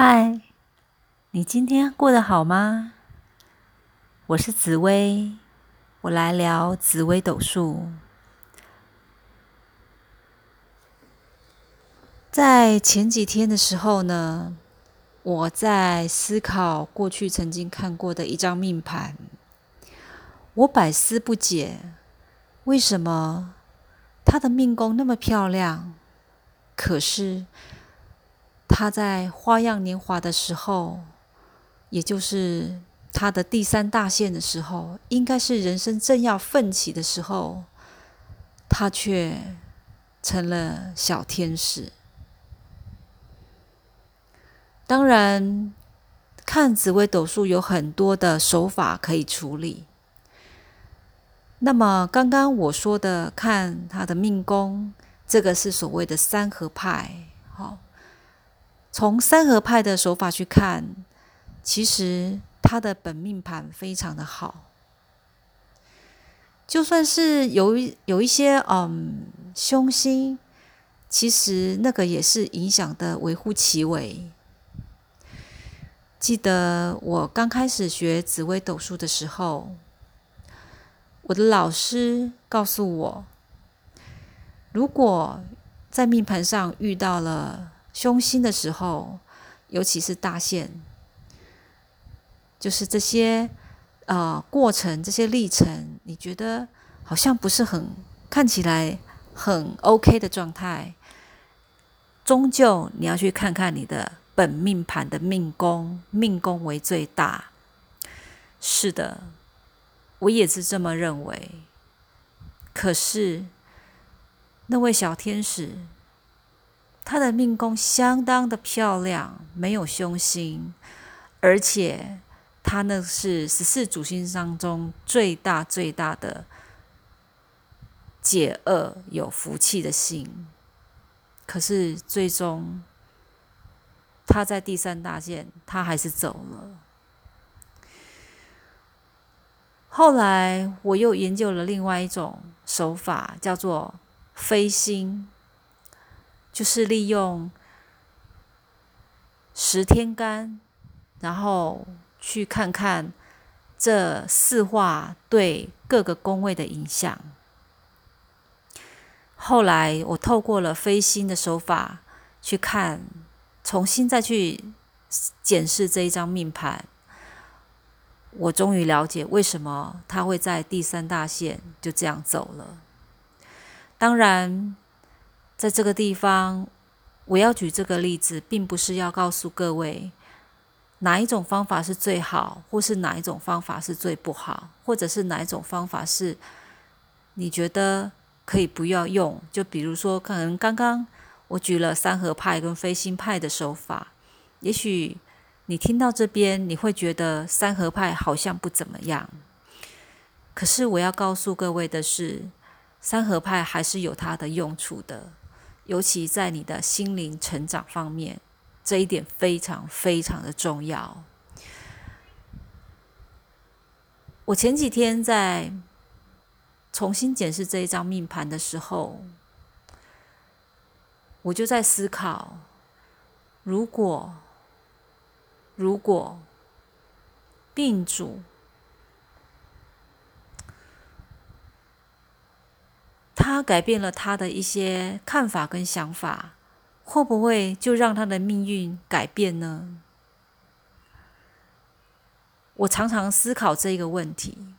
嗨，你今天过得好吗？我是紫薇，我来聊紫薇斗数。在前几天的时候呢，我在思考过去曾经看过的一张命盘，我百思不解，为什么他的命宫那么漂亮，可是？他在花样年华的时候，也就是他的第三大限的时候，应该是人生正要奋起的时候，他却成了小天使。当然，看紫微斗数有很多的手法可以处理。那么，刚刚我说的看他的命宫，这个是所谓的三合派，好。从三合派的手法去看，其实他的本命盘非常的好。就算是有有一些嗯凶星，其实那个也是影响的微乎其微。记得我刚开始学紫微斗数的时候，我的老师告诉我，如果在命盘上遇到了。凶星的时候，尤其是大限，就是这些呃过程、这些历程，你觉得好像不是很看起来很 OK 的状态，终究你要去看看你的本命盘的命宫，命宫为最大。是的，我也是这么认为。可是那位小天使。他的命宫相当的漂亮，没有凶星，而且他那是十四主星当中最大最大的解厄有福气的星。可是最终他在第三大件，他还是走了。后来我又研究了另外一种手法，叫做飞星。就是利用十天干，然后去看看这四化对各个宫位的影响。后来我透过了飞星的手法去看，重新再去检视这一张命盘，我终于了解为什么他会在第三大线就这样走了。当然。在这个地方，我要举这个例子，并不是要告诉各位哪一种方法是最好，或是哪一种方法是最不好，或者是哪一种方法是你觉得可以不要用。就比如说，可能刚刚我举了三合派跟飞星派的手法，也许你听到这边，你会觉得三合派好像不怎么样。可是我要告诉各位的是，三合派还是有它的用处的。尤其在你的心灵成长方面，这一点非常非常的重要。我前几天在重新检视这一张命盘的时候，我就在思考：如果如果病主。他改变了他的一些看法跟想法，会不会就让他的命运改变呢？我常常思考这个问题，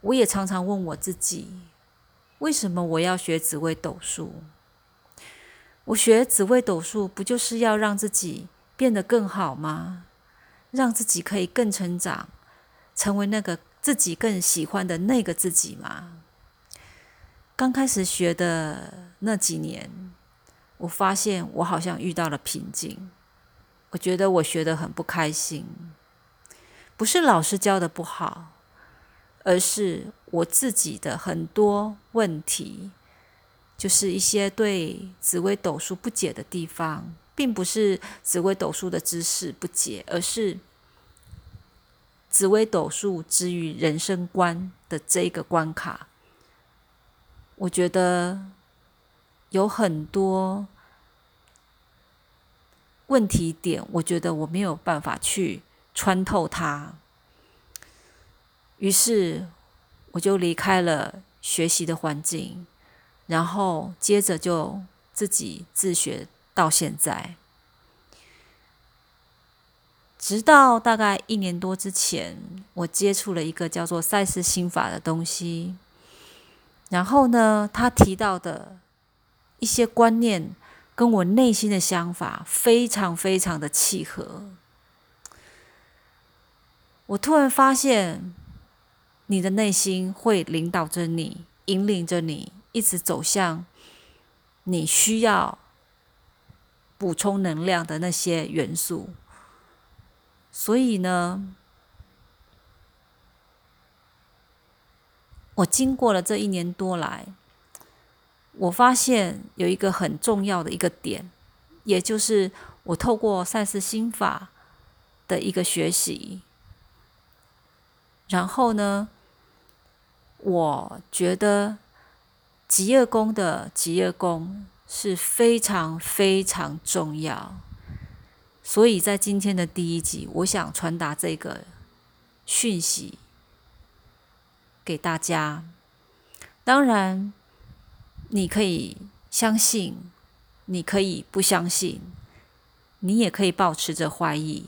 我也常常问我自己：为什么我要学紫微斗数？我学紫微斗数，不就是要让自己变得更好吗？让自己可以更成长，成为那个自己更喜欢的那个自己吗？刚开始学的那几年，我发现我好像遇到了瓶颈。我觉得我学的很不开心，不是老师教的不好，而是我自己的很多问题，就是一些对紫微斗数不解的地方，并不是紫微斗数的知识不解，而是紫微斗数之于人生观的这个关卡。我觉得有很多问题点，我觉得我没有办法去穿透它，于是我就离开了学习的环境，然后接着就自己自学到现在，直到大概一年多之前，我接触了一个叫做赛斯心法的东西，然后呢，他提到的一些观念。跟我内心的想法非常非常的契合。我突然发现，你的内心会领导着你，引领着你，一直走向你需要补充能量的那些元素。所以呢，我经过了这一年多来。我发现有一个很重要的一个点，也就是我透过赛斯心法的一个学习，然后呢，我觉得极恶功的极恶功是非常非常重要，所以在今天的第一集，我想传达这个讯息给大家。当然。你可以相信，你可以不相信，你也可以保持着怀疑。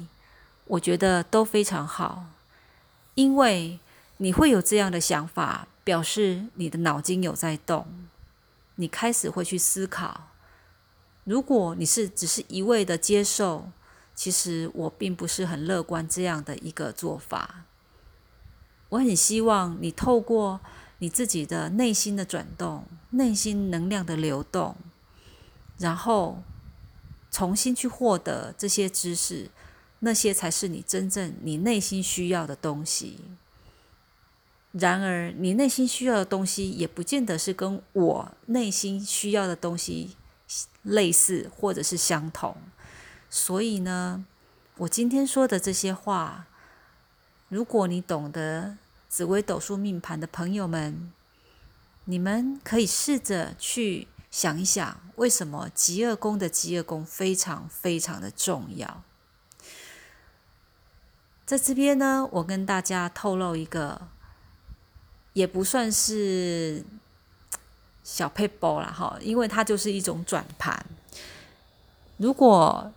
我觉得都非常好，因为你会有这样的想法，表示你的脑筋有在动，你开始会去思考。如果你是只是一味的接受，其实我并不是很乐观这样的一个做法。我很希望你透过。你自己的内心的转动，内心能量的流动，然后重新去获得这些知识，那些才是你真正你内心需要的东西。然而，你内心需要的东西也不见得是跟我内心需要的东西类似或者是相同。所以呢，我今天说的这些话，如果你懂得。紫微斗数命盘的朋友们，你们可以试着去想一想，为什么极恶宫的极恶宫非常非常的重要？在这边呢，我跟大家透露一个，也不算是小 paper 了哈，因为它就是一种转盘。如果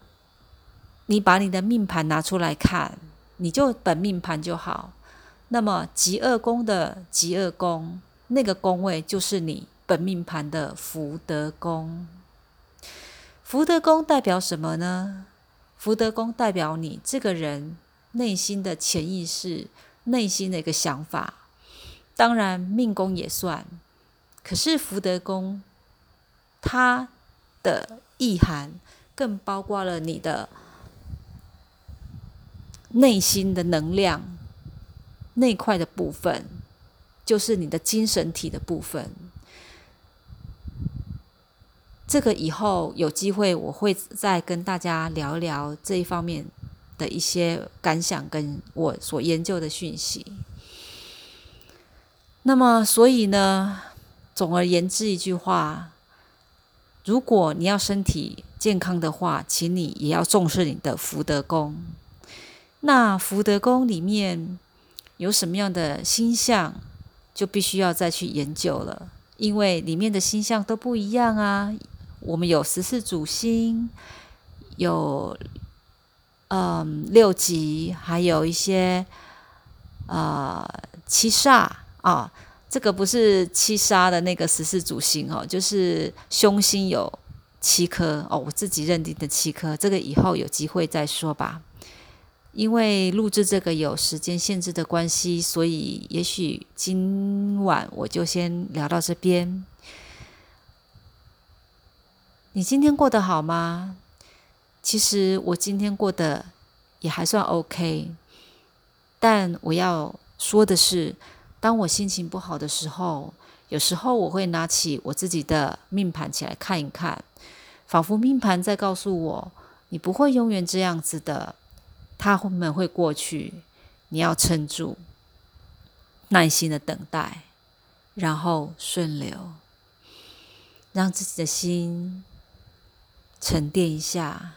你把你的命盘拿出来看，你就本命盘就好。那么极恶宫的极恶宫，那个宫位就是你本命盘的福德宫。福德宫代表什么呢？福德宫代表你这个人内心的潜意识、内心的一个想法。当然命宫也算，可是福德宫它的意涵更包括了你的内心的能量。那块的部分，就是你的精神体的部分。这个以后有机会，我会再跟大家聊聊这一方面的一些感想，跟我所研究的讯息。那么，所以呢，总而言之一句话，如果你要身体健康的话，请你也要重视你的福德宫。那福德宫里面。有什么样的星象，就必须要再去研究了，因为里面的星象都不一样啊。我们有十四主星，有嗯六级，还有一些呃七煞啊。这个不是七杀的那个十四主星哦，就是凶星有七颗哦，我自己认定的七颗。这个以后有机会再说吧。因为录制这个有时间限制的关系，所以也许今晚我就先聊到这边。你今天过得好吗？其实我今天过得也还算 OK，但我要说的是，当我心情不好的时候，有时候我会拿起我自己的命盘起来看一看，仿佛命盘在告诉我：你不会永远这样子的。他们会过去，你要撑住，耐心的等待，然后顺流，让自己的心沉淀一下，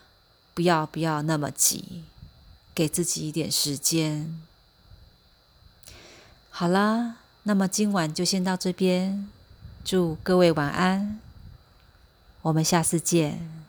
不要不要那么急，给自己一点时间。好啦，那么今晚就先到这边，祝各位晚安，我们下次见。